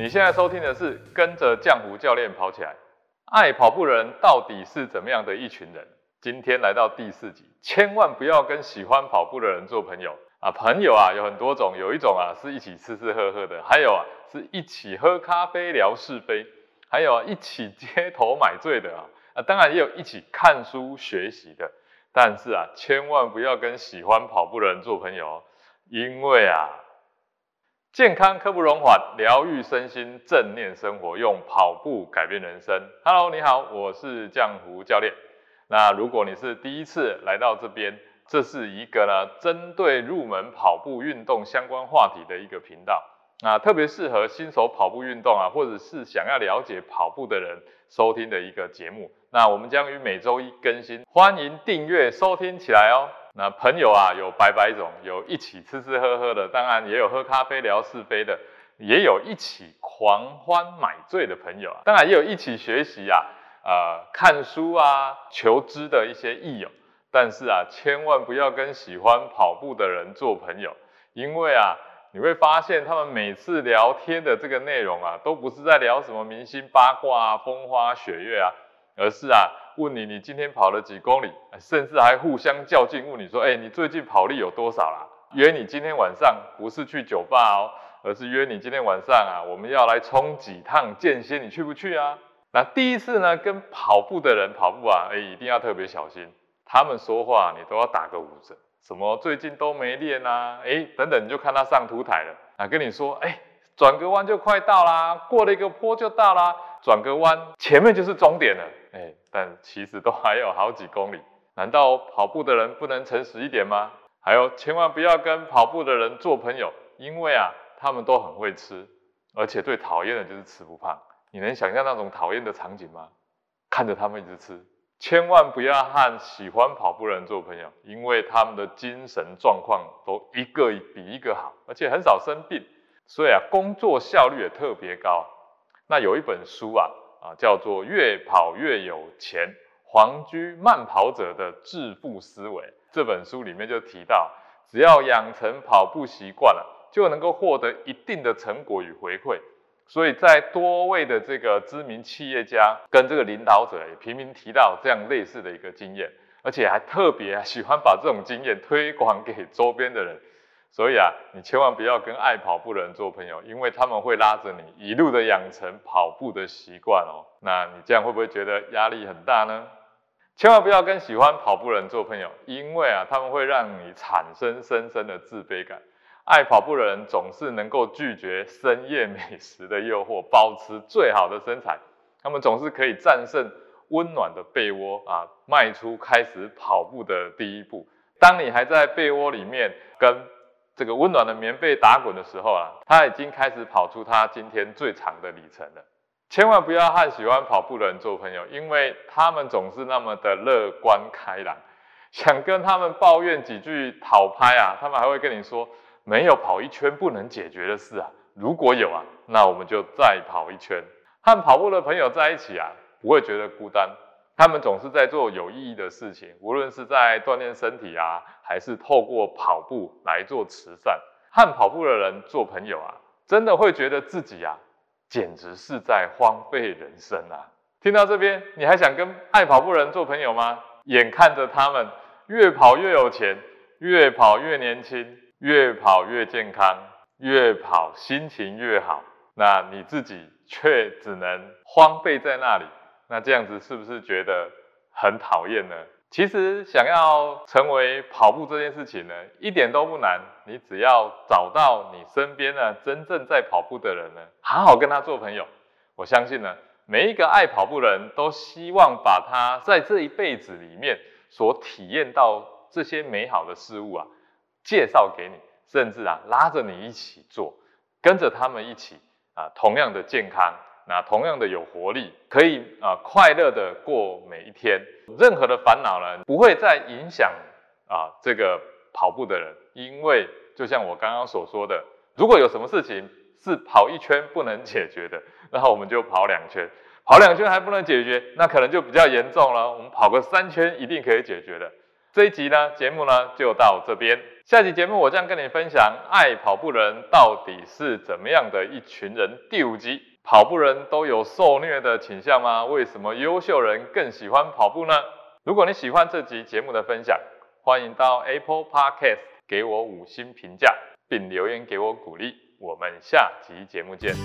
你现在收听的是跟着浆糊教练跑起来。爱跑步的人到底是怎么样的一群人？今天来到第四集，千万不要跟喜欢跑步的人做朋友啊！朋友啊有很多种，有一种啊是一起吃吃喝喝的，还有啊是一起喝咖啡聊是非，还有啊一起街头买醉的啊啊，当然也有一起看书学习的。但是啊，千万不要跟喜欢跑步的人做朋友，因为啊，健康刻不容缓，疗愈身心，正念生活，用跑步改变人生。Hello，你好，我是江湖教练。那如果你是第一次来到这边，这是一个呢针对入门跑步运动相关话题的一个频道，那，特别适合新手跑步运动啊，或者是想要了解跑步的人收听的一个节目。那我们将于每周一更新，欢迎订阅收听起来哦。那朋友啊，有百百种，有一起吃吃喝喝的，当然也有喝咖啡聊是非的，也有一起狂欢买醉的朋友啊，当然也有一起学习啊，呃，看书啊，求知的一些益友。但是啊，千万不要跟喜欢跑步的人做朋友，因为啊，你会发现他们每次聊天的这个内容啊，都不是在聊什么明星八卦啊、风花雪月啊。而是啊，问你你今天跑了几公里，甚至还互相较劲，问你说，哎，你最近跑力有多少啦？约你今天晚上不是去酒吧哦，而是约你今天晚上啊，我们要来冲几趟间歇，你去不去啊？那第一次呢，跟跑步的人跑步啊，哎，一定要特别小心，他们说话你都要打个五折，什么最近都没练啊，哎，等等，你就看他上图台了，啊，跟你说，哎，转个弯就快到啦，过了一个坡就到啦，转个弯前面就是终点了。哎，但其实都还有好几公里，难道跑步的人不能诚实一点吗？还有，千万不要跟跑步的人做朋友，因为啊，他们都很会吃，而且最讨厌的就是吃不胖。你能想象那种讨厌的场景吗？看着他们一直吃，千万不要和喜欢跑步的人做朋友，因为他们的精神状况都一个比一个好，而且很少生病，所以啊，工作效率也特别高。那有一本书啊。啊，叫做越跑越有钱，黄居慢跑者的致富思维。这本书里面就提到，只要养成跑步习惯了，就能够获得一定的成果与回馈。所以在多位的这个知名企业家跟这个领导者也频频提到这样类似的一个经验，而且还特别喜欢把这种经验推广给周边的人。所以啊，你千万不要跟爱跑步的人做朋友，因为他们会拉着你一路的养成跑步的习惯哦。那你这样会不会觉得压力很大呢？千万不要跟喜欢跑步的人做朋友，因为啊，他们会让你产生深深的自卑感。爱跑步的人总是能够拒绝深夜美食的诱惑，保持最好的身材。他们总是可以战胜温暖的被窝啊，迈出开始跑步的第一步。当你还在被窝里面跟这个温暖的棉被打滚的时候啊，他已经开始跑出他今天最长的里程了。千万不要和喜欢跑步的人做朋友，因为他们总是那么的乐观开朗。想跟他们抱怨几句讨拍啊，他们还会跟你说没有跑一圈不能解决的事啊。如果有啊，那我们就再跑一圈。和跑步的朋友在一起啊，不会觉得孤单。他们总是在做有意义的事情，无论是在锻炼身体啊，还是透过跑步来做慈善。和跑步的人做朋友啊，真的会觉得自己啊，简直是在荒废人生啊！听到这边，你还想跟爱跑步人做朋友吗？眼看着他们越跑越有钱，越跑越年轻，越跑越健康，越跑心情越好，那你自己却只能荒废在那里。那这样子是不是觉得很讨厌呢？其实想要成为跑步这件事情呢，一点都不难。你只要找到你身边呢真正在跑步的人呢，好好跟他做朋友。我相信呢，每一个爱跑步的人都希望把他在这一辈子里面所体验到这些美好的事物啊，介绍给你，甚至啊拉着你一起做，跟着他们一起啊，同样的健康。那同样的有活力，可以啊快乐的过每一天，任何的烦恼呢不会再影响啊这个跑步的人，因为就像我刚刚所说的，如果有什么事情是跑一圈不能解决的，那我们就跑两圈，跑两圈还不能解决，那可能就比较严重了。我们跑个三圈一定可以解决的。这一集呢节目呢就到这边。下期节目我将跟你分享爱跑步的人到底是怎么样的一群人。第五集，跑步人都有受虐的倾向吗？为什么优秀人更喜欢跑步呢？如果你喜欢这集节目的分享，欢迎到 Apple Podcast 给我五星评价，并留言给我鼓励。我们下集节目见。